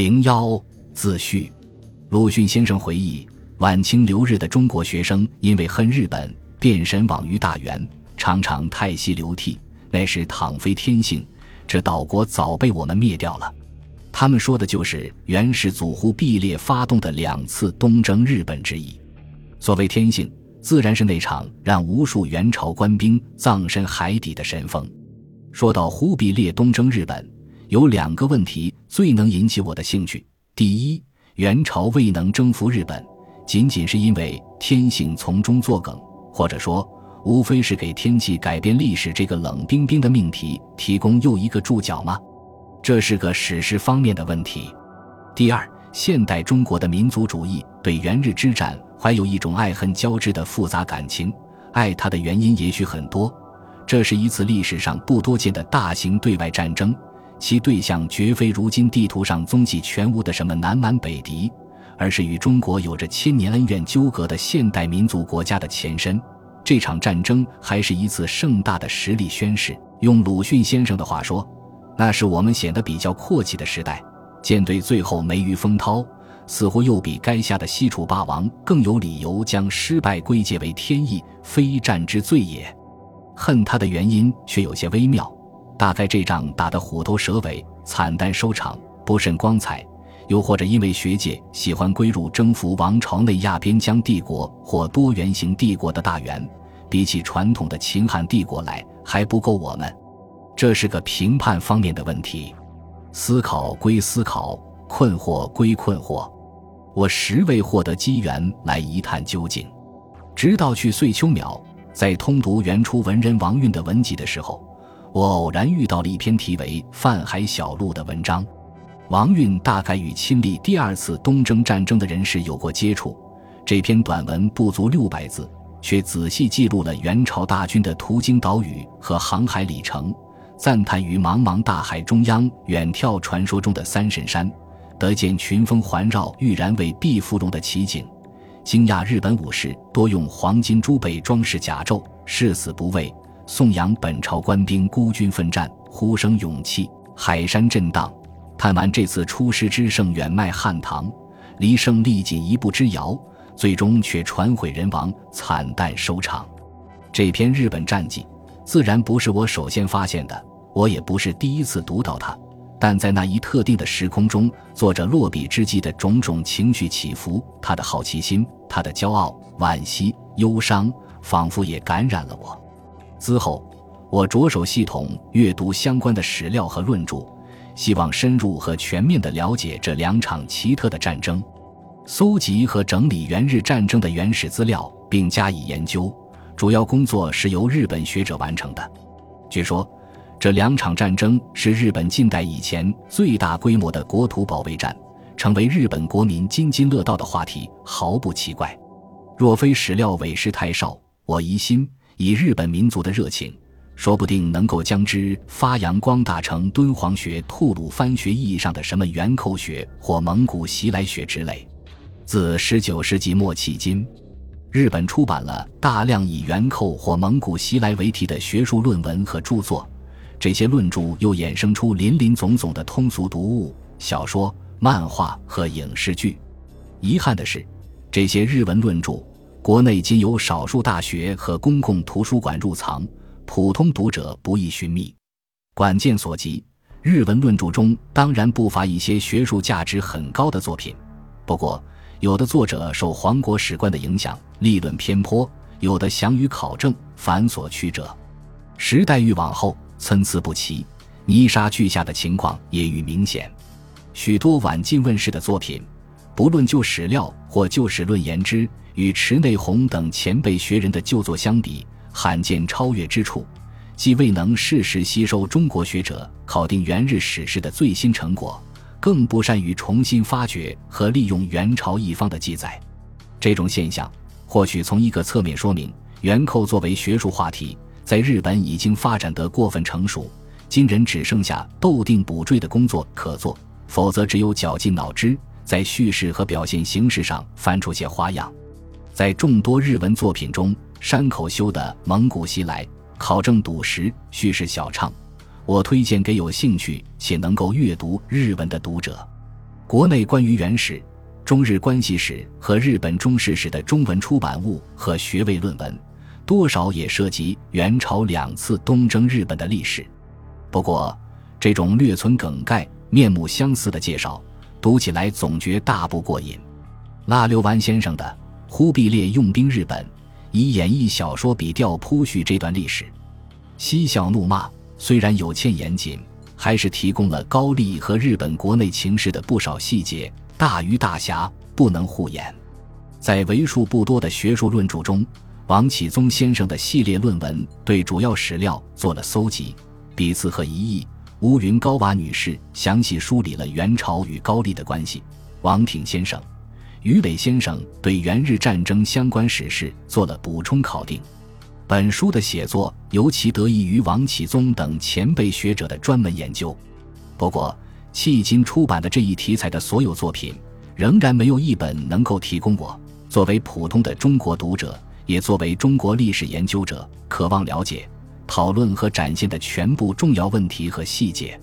零幺自序，鲁迅先生回忆，晚清留日的中国学生因为恨日本，遍神往于大元，常常叹息流涕。那是倘非天性，这岛国早被我们灭掉了。他们说的就是元始祖忽必烈发动的两次东征日本之意。所谓天性，自然是那场让无数元朝官兵葬身海底的神风。说到忽必烈东征日本，有两个问题最能引起我的兴趣：第一，元朝未能征服日本，仅仅是因为天性从中作梗，或者说，无非是给天气改变历史这个冷冰冰的命题提供又一个注脚吗？这是个史实方面的问题。第二，现代中国的民族主义对元日之战怀有一种爱恨交织的复杂感情，爱它的原因也许很多。这是一次历史上不多见的大型对外战争，其对象绝非如今地图上踪迹全无的什么南蛮北狄，而是与中国有着千年恩怨纠葛的现代民族国家的前身。这场战争还是一次盛大的实力宣示。用鲁迅先生的话说，那是我们显得比较阔气的时代。舰队最后没于风涛，似乎又比垓下的西楚霸王更有理由将失败归结为天意，非战之罪也。恨他的原因却有些微妙，大概这仗打得虎头蛇尾，惨淡收场，不甚光彩；又或者因为学界喜欢归入征服王朝内亚边疆帝国或多元型帝国的大元，比起传统的秦汉帝国来还不够我们。这是个评判方面的问题，思考归思考，困惑归困惑，我实未获得机缘来一探究竟，直到去岁秋淼。在通读原初文人王运的文集的时候，我偶然遇到了一篇题为《泛海小路》的文章。王运大概与亲历第二次东征战争的人士有过接触。这篇短文不足六百字，却仔细记录了元朝大军的途经岛屿和航海里程，赞叹于茫茫大海中央远眺传说中的三神山，得见群峰环绕、玉然为碧芙蓉的奇景。惊讶日本武士多用黄金珠贝装饰甲胄，誓死不畏；颂扬本朝官兵孤军奋战，呼声勇气，海山震荡。叹完这次出师之胜远迈汉唐，离胜利仅一步之遥，最终却船毁人亡，惨淡收场。这篇日本战记自然不是我首先发现的，我也不是第一次读到它。但在那一特定的时空中，作者落笔之际的种种情绪起伏，他的好奇心，他的骄傲、惋惜、忧伤，仿佛也感染了我。之后，我着手系统阅读相关的史料和论著，希望深入和全面地了解这两场奇特的战争，搜集和整理元日战争的原始资料，并加以研究。主要工作是由日本学者完成的。据说。这两场战争是日本近代以前最大规模的国土保卫战，成为日本国民津津乐道的话题，毫不奇怪。若非史料委实太少，我疑心以日本民族的热情，说不定能够将之发扬光大成敦煌学、吐鲁番学意义上的什么元寇学或蒙古袭来学之类。自十九世纪末迄今，日本出版了大量以元寇或蒙古袭来为题的学术论文和著作。这些论著又衍生出林林总总的通俗读物、小说、漫画和影视剧。遗憾的是，这些日文论著，国内仅有少数大学和公共图书馆入藏，普通读者不易寻觅。管见所及，日文论著中当然不乏一些学术价值很高的作品，不过，有的作者受皇国史观的影响，立论偏颇；有的详于考证，繁琐曲折。时代愈往后。参差不齐，泥沙俱下的情况也愈明显。许多晚近问世的作品，不论就史料或就史论言之，与池内宏等前辈学人的旧作相比，罕见超越之处，既未能适时吸收中国学者考定元日史事的最新成果，更不善于重新发掘和利用元朝一方的记载。这种现象，或许从一个侧面说明，元寇作为学术话题。在日本已经发展得过分成熟，今人只剩下斗定补缀的工作可做，否则只有绞尽脑汁在叙事和表现形式上翻出些花样。在众多日文作品中，山口修的《蒙古袭来》考证笃实，叙事小畅，我推荐给有兴趣且能够阅读日文的读者。国内关于元史、中日关系史和日本中世史的中文出版物和学位论文，多少也涉及元朝两次东征日本的历史。不过，这种略存梗概、面目相似的介绍，读起来总觉大不过瘾。拉溜丸先生的《忽必烈用兵日本》，以演绎小说笔调铺叙这段历史，嬉笑怒骂，虽然有欠严谨，还是提供了高丽和日本国内情势的不少细节，大鱼大侠，不能护眼。在为数不多的学术论著中，王启宗先生的系列论文对主要史料做了搜集，笔次和疑义。乌云高娃女士详细梳理了元朝与高丽的关系。王挺先生。于磊先生对元日战争相关史事做了补充考定。本书的写作尤其得益于王启宗等前辈学者的专门研究。不过，迄今出版的这一题材的所有作品，仍然没有一本能够提供我作为普通的中国读者，也作为中国历史研究者，渴望了解、讨论和展现的全部重要问题和细节。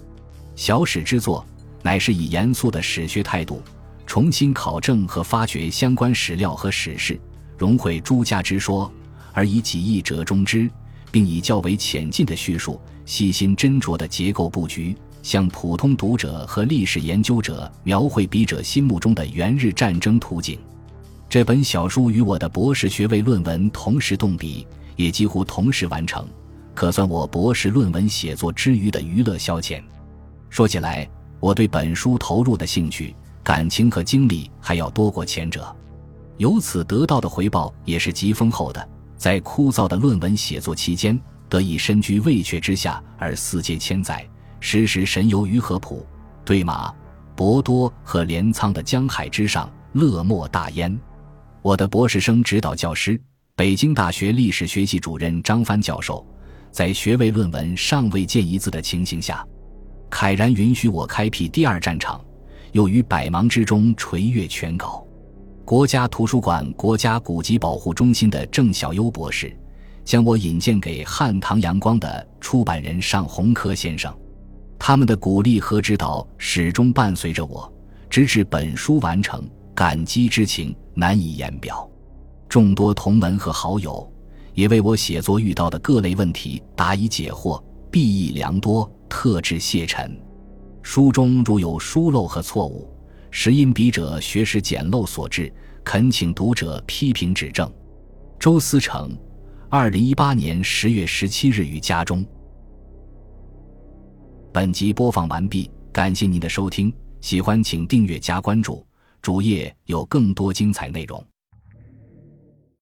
小史之作，乃是以严肃的史学态度。重新考证和发掘相关史料和史事，融汇诸家之说，而以几义折中之，并以较为浅近的叙述、细心斟酌的结构布局，向普通读者和历史研究者描绘笔者心目中的元日战争图景。这本小书与我的博士学位论文同时动笔，也几乎同时完成，可算我博士论文写作之余的娱乐消遣。说起来，我对本书投入的兴趣。感情和精力还要多过前者，由此得到的回报也是极丰厚的。在枯燥的论文写作期间，得以身居魏阙之下而四界千载，时时神游于河浦、对马、博多和镰仓的江海之上，乐莫大焉。我的博士生指导教师、北京大学历史学系主任张帆教授，在学位论文尚未见一字的情形下，慨然允许我开辟第二战场。又于百忙之中垂阅全稿。国家图书馆国家古籍保护中心的郑小优博士，将我引荐给汉唐阳光的出版人尚洪科先生。他们的鼓励和指导始终伴随着我，直至本书完成，感激之情难以言表。众多同门和好友，也为我写作遇到的各类问题答疑解惑，裨益良多，特致谢忱。书中如有疏漏和错误，实因笔者学识简陋所致，恳请读者批评指正。周思成，二零一八年十月十七日于家中。本集播放完毕，感谢您的收听，喜欢请订阅加关注，主页有更多精彩内容。